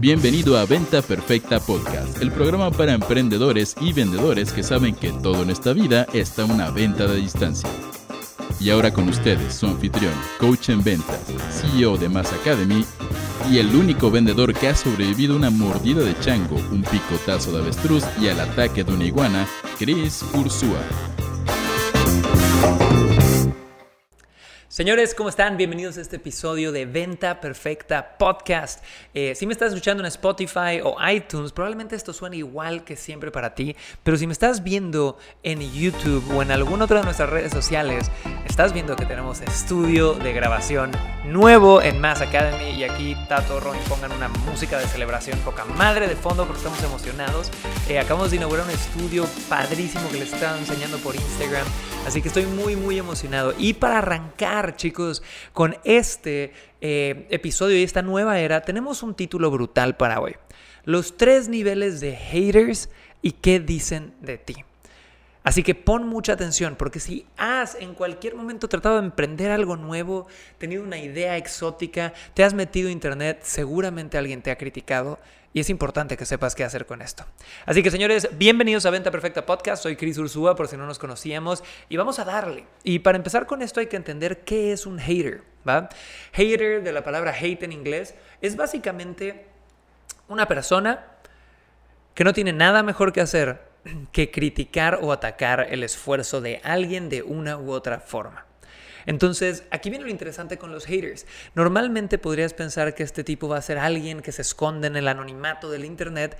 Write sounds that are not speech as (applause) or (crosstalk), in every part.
Bienvenido a Venta Perfecta Podcast, el programa para emprendedores y vendedores que saben que todo en esta vida está una venta de distancia. Y ahora con ustedes, su anfitrión, coach en ventas, CEO de Mass Academy y el único vendedor que ha sobrevivido una mordida de chango, un picotazo de avestruz y al ataque de una iguana, Chris Ursúa. Señores, ¿cómo están? Bienvenidos a este episodio de Venta Perfecta Podcast. Eh, si me estás escuchando en Spotify o iTunes, probablemente esto suene igual que siempre para ti, pero si me estás viendo en YouTube o en alguna otra de nuestras redes sociales, estás viendo que tenemos estudio de grabación nuevo en Mass Academy y aquí Tato, Ron pongan una música de celebración poca madre de fondo porque estamos emocionados. Eh, acabamos de inaugurar un estudio padrísimo que les estaba enseñando por Instagram, así que estoy muy muy emocionado. Y para arrancar chicos, con este eh, episodio y esta nueva era, tenemos un título brutal para hoy. Los tres niveles de haters y qué dicen de ti. Así que pon mucha atención, porque si has en cualquier momento tratado de emprender algo nuevo, tenido una idea exótica, te has metido a internet, seguramente alguien te ha criticado y es importante que sepas qué hacer con esto. Así que señores, bienvenidos a Venta Perfecta Podcast. Soy Chris Ursúa, por si no nos conocíamos, y vamos a darle. Y para empezar con esto hay que entender qué es un hater, ¿va? Hater, de la palabra hate en inglés, es básicamente una persona que no tiene nada mejor que hacer que criticar o atacar el esfuerzo de alguien de una u otra forma. Entonces, aquí viene lo interesante con los haters. Normalmente podrías pensar que este tipo va a ser alguien que se esconde en el anonimato del Internet,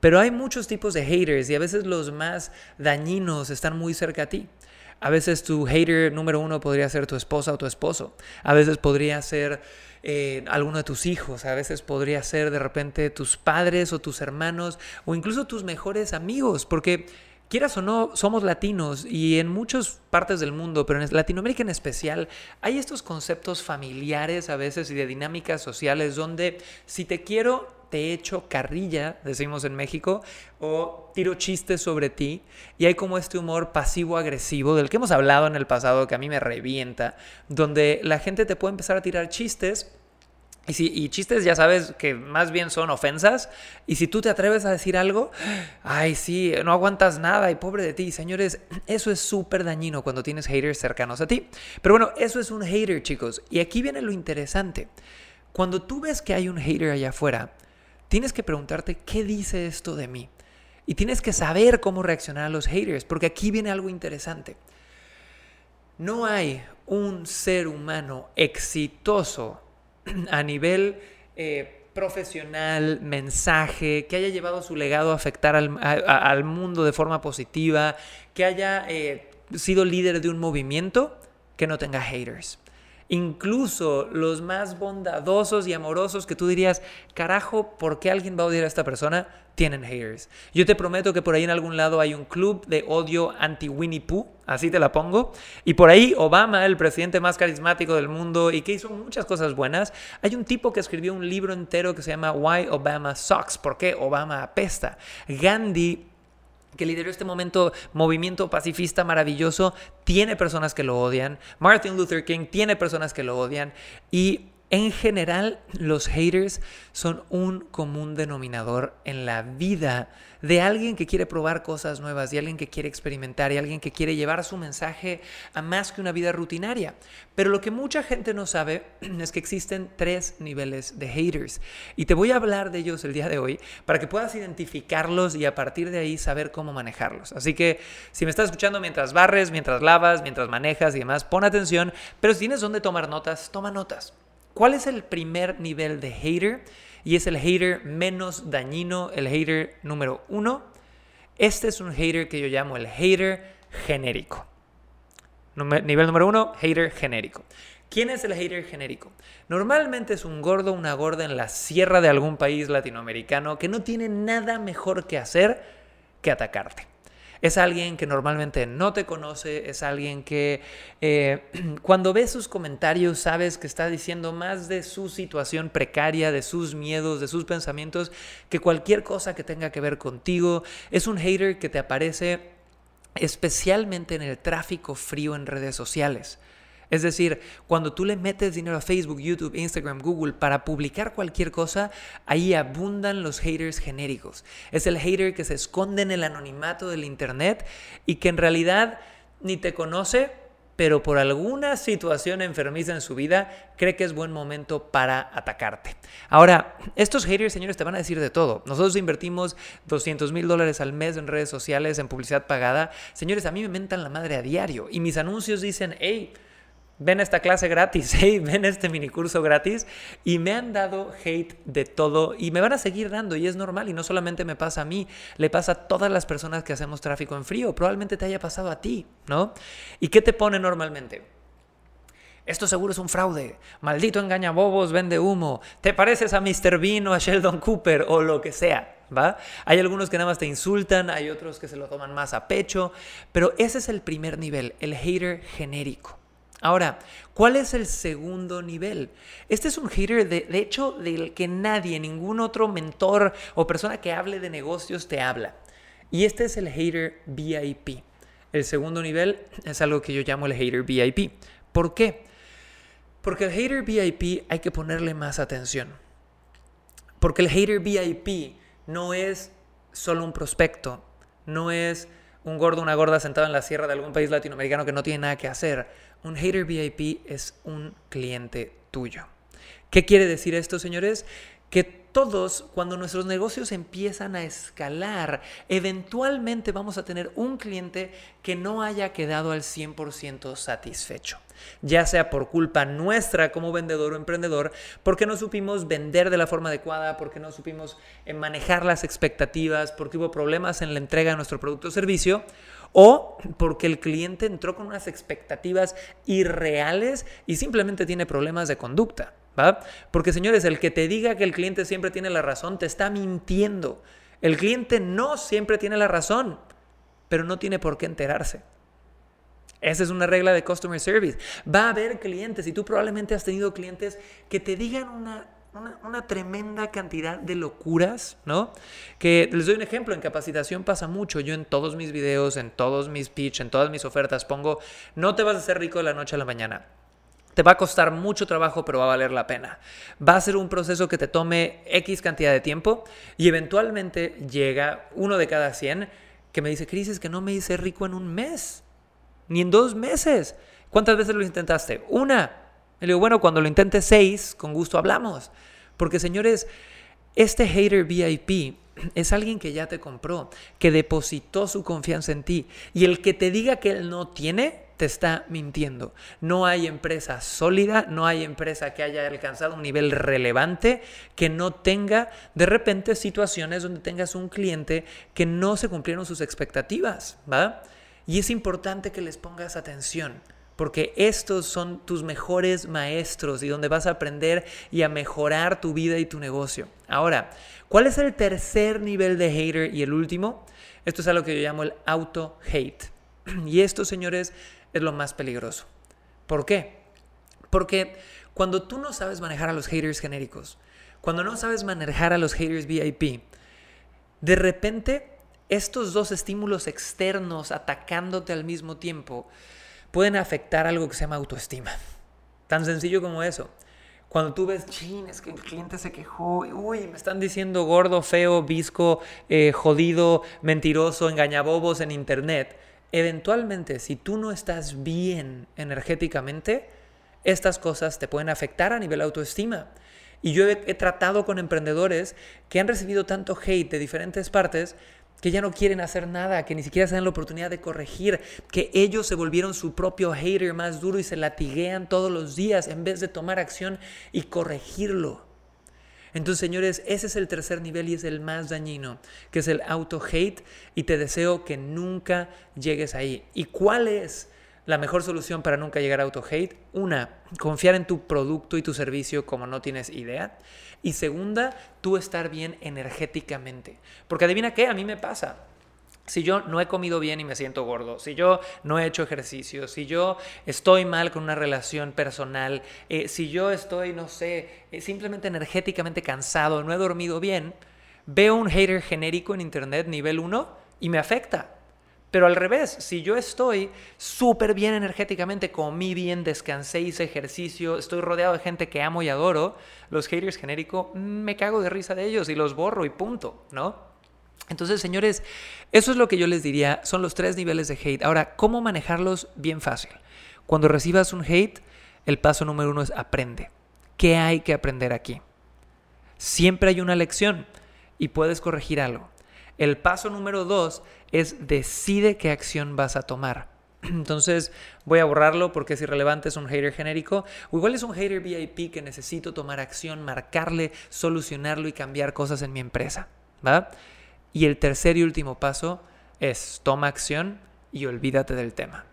pero hay muchos tipos de haters y a veces los más dañinos están muy cerca a ti. A veces tu hater número uno podría ser tu esposa o tu esposo. A veces podría ser eh, alguno de tus hijos. A veces podría ser de repente tus padres o tus hermanos o incluso tus mejores amigos. Porque quieras o no, somos latinos y en muchas partes del mundo, pero en Latinoamérica en especial, hay estos conceptos familiares a veces y de dinámicas sociales donde si te quiero, te echo carrilla, decimos en México, o tiro chistes sobre ti, y hay como este humor pasivo-agresivo del que hemos hablado en el pasado que a mí me revienta, donde la gente te puede empezar a tirar chistes y, si, y chistes ya sabes que más bien son ofensas. Y si tú te atreves a decir algo, ay, sí, no aguantas nada y pobre de ti. Señores, eso es súper dañino cuando tienes haters cercanos a ti. Pero bueno, eso es un hater, chicos. Y aquí viene lo interesante. Cuando tú ves que hay un hater allá afuera, tienes que preguntarte, ¿qué dice esto de mí? Y tienes que saber cómo reaccionar a los haters, porque aquí viene algo interesante. No hay un ser humano exitoso (clears throat) a nivel eh, profesional, mensaje, que haya llevado su legado a afectar al, mundo de forma positiva, que haya eh, sido líder de un movimiento que no tenga haters. Incluso los más bondadosos y amorosos que tú dirías, carajo, ¿por qué alguien va a odiar a esta persona? Tienen haters. Yo te prometo que por ahí en algún lado hay un club de odio anti-Winnie Pooh, así te la pongo. Y por ahí Obama, el presidente más carismático del mundo y que hizo muchas cosas buenas, hay un tipo que escribió un libro entero que se llama Why Obama Sucks, ¿por qué Obama apesta? Gandhi que lideró este momento, movimiento pacifista maravilloso, tiene personas que lo odian. Martin Luther King tiene personas que lo odian. Y en general, los haters son un común denominador en la vida de alguien que quiere probar cosas nuevas, de alguien que quiere experimentar, y alguien que quiere llevar su mensaje a más que una vida rutinaria. Pero lo que mucha gente no sabe (clears throat) es que existen tres niveles de haters. Y te voy a hablar de ellos el día de hoy para que puedas identificarlos y a partir de ahí saber cómo manejarlos. Así que si me estás escuchando mientras barres, mientras lavas, mientras manejas y demás, pon atención. Pero si tienes dónde tomar notas, toma notas. ¿Cuál es el primer nivel de hater? Y es el hater menos dañino, el hater número uno. Este es un hater que yo llamo el hater genérico. Nivel número uno, hater genérico. ¿Quién es el hater genérico? Normalmente es un gordo, una gorda en la sierra de algún país latinoamericano que no tiene nada mejor que hacer que atacarte. Es alguien que normalmente no te conoce, es alguien que eh, (clears throat) cuando ves sus comentarios sabes que está diciendo más de su situación precaria, de sus miedos, de sus pensamientos, que cualquier cosa que tenga que ver contigo. Es un hater que te aparece especialmente en el tráfico frío en redes sociales. Es decir, cuando tú le metes dinero a Facebook, YouTube, Instagram, Google para publicar cualquier cosa, ahí abundan los haters genéricos. Es el hater que se esconde en el anonimato del Internet y que en realidad ni te conoce, pero por alguna situación enfermiza en su vida, cree que es buen momento para atacarte. Ahora, estos haters, señores, te van a decir de todo. Nosotros invertimos 200 mil dólares al mes en redes sociales, en publicidad pagada. Señores, a mí me mentan la madre a diario y mis anuncios dicen, hey, ven esta clase gratis, hey, (laughs) ven este minicurso gratis y me han dado hate de todo y me van a seguir dando y es normal y no solamente me pasa a mí, le pasa a todas las personas que hacemos tráfico en frío, probablemente te haya pasado a ti, ¿no? ¿Y qué te pone normalmente? Esto seguro es un fraude. Maldito engaña bobos, vende humo. Te pareces a Mr. Bean o a Sheldon Cooper o lo que sea, ¿va? Hay algunos que nada más te insultan, hay otros que se lo toman más a pecho, pero ese es el primer nivel, el hater genérico. Ahora, ¿cuál es el segundo nivel? Este es un hater, de, hecho, del que nadie, ningún otro mentor o persona que hable de negocios te habla. Y este es el hater VIP. El segundo nivel es algo que yo llamo el hater VIP. ¿Por qué? Porque el hater VIP hay que ponerle más atención. Porque el hater VIP no es solo un prospecto, no es un gordo, una gorda sentado en la sierra de algún país latinoamericano que no tiene nada que hacer. Un hater VIP es un cliente tuyo. ¿Qué quiere decir esto, señores? Que todos, cuando nuestros negocios empiezan a escalar, eventualmente vamos a tener un cliente que no haya quedado al 100% satisfecho. Ya sea por culpa nuestra como vendedor o emprendedor, porque no supimos vender de la forma adecuada, porque no supimos eh, manejar las expectativas, porque hubo problemas en la entrega de nuestro producto o servicio, o porque el cliente entró con unas expectativas irreales y simplemente tiene problemas de conducta. ¿Va? Porque señores, el que te diga que el cliente siempre tiene la razón te está mintiendo. El cliente no siempre tiene la razón, pero no tiene por qué enterarse. Esa es una regla de customer service. Va a haber clientes y tú probablemente has tenido clientes que te digan una una, tremenda cantidad de locuras, ¿no? Que les doy un ejemplo, en capacitación pasa mucho. Yo en todos mis videos, en todos mis pitch, en todas mis ofertas pongo, no te vas a hacer rico de la noche a la mañana. Te va a costar mucho trabajo, pero va a valer la pena. Va a ser un proceso que te tome X cantidad de tiempo y eventualmente llega uno de cada 100 que me dice, Cris, es que no me hice rico en un mes, ni en dos meses. ¿Cuántas veces lo intentaste? Una. Le digo, bueno, cuando lo intente seis, con gusto hablamos. Porque señores, este hater VIP es alguien que ya te compró, que depositó su confianza en ti. Y el que te diga que él no tiene, te está mintiendo. No hay empresa sólida, no hay empresa que haya alcanzado un nivel relevante que no tenga de repente situaciones donde tengas un cliente que no se cumplieron sus expectativas, ¿va? Y es importante que les pongas atención porque estos son tus mejores maestros y donde vas a aprender y a mejorar tu vida y tu negocio. Ahora, ¿cuál es el tercer nivel de hater y el último? Esto es algo que yo llamo el auto-hate. (clears throat) Y esto, señores, es lo más peligroso. ¿Por qué? Porque cuando tú no sabes manejar a los haters genéricos, cuando no sabes manejar a los haters VIP, de repente estos dos estímulos externos atacándote al mismo tiempo, pueden afectar algo que se llama autoestima. Tan sencillo como eso. Cuando tú ves, chin, es que el cliente se quejó, uy, me están diciendo gordo, feo, visco, eh, jodido, mentiroso, engañabobos en internet. Eventualmente, si tú no estás bien energéticamente, estas cosas te pueden afectar a nivel autoestima. Y yo he, tratado con emprendedores que han recibido tanto hate de diferentes partes que ya no quieren hacer nada, que ni siquiera se dan la oportunidad de corregir, que ellos se volvieron su propio hater más duro y se latiguean todos los días en vez de tomar acción y corregirlo. Entonces, señores, ese es el tercer nivel y es el más dañino, que es el auto-hate y te deseo que nunca llegues ahí. ¿Y cuál es la mejor solución para nunca llegar a auto-hate? Una, confiar en tu producto y tu servicio como no tienes idea. Y segunda, tú estar bien energéticamente. Porque adivina qué, a mí me pasa. Si yo no he comido bien y me siento gordo, si yo no he hecho ejercicio, si yo estoy mal con una relación personal, eh, si yo estoy, no sé, eh, simplemente energéticamente cansado, no he dormido bien, veo un hater genérico en internet nivel 1 y me afecta. Pero al revés, si yo estoy súper bien energéticamente, comí bien, descansé, hice ejercicio, estoy rodeado de gente que amo y adoro, los haters genérico, mm, me cago de risa de ellos y los borro y punto, ¿no? Entonces, señores, eso es lo que yo les diría, son los tres niveles de hate. Ahora, ¿cómo manejarlos? Bien fácil. Cuando recibas un hate, el paso número uno es aprende. ¿Qué hay que aprender aquí? Siempre hay una lección y puedes corregir algo. El paso número dos es decide qué acción vas a tomar. (clears throat) Entonces voy a borrarlo porque es irrelevante, es un hater genérico. O igual es un hater VIP que necesito tomar acción, marcarle, solucionarlo y cambiar cosas en mi empresa. ¿va? Y el tercer y último paso es toma acción y olvídate del tema.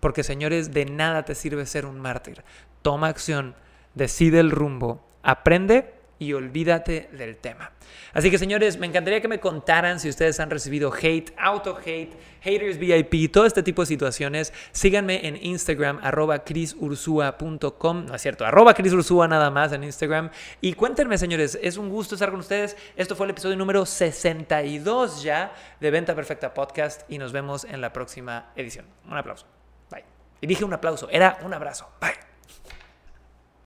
Porque señores, de nada te sirve ser un mártir. Toma acción, decide el rumbo, aprende y olvídate del tema. Así que señores, me encantaría que me contaran si ustedes han recibido hate, auto-hate, haters VIP, todo este tipo de situaciones. Síganme en Instagram, arroba crisursua.com, no es cierto, arroba crisursua nada más en Instagram. Y cuéntenme señores, es un gusto estar con ustedes. Esto fue el episodio número 62 ya de Venta Perfecta Podcast y nos vemos en la próxima edición. Un aplauso. Bye. Y dije un aplauso, era un abrazo. Bye.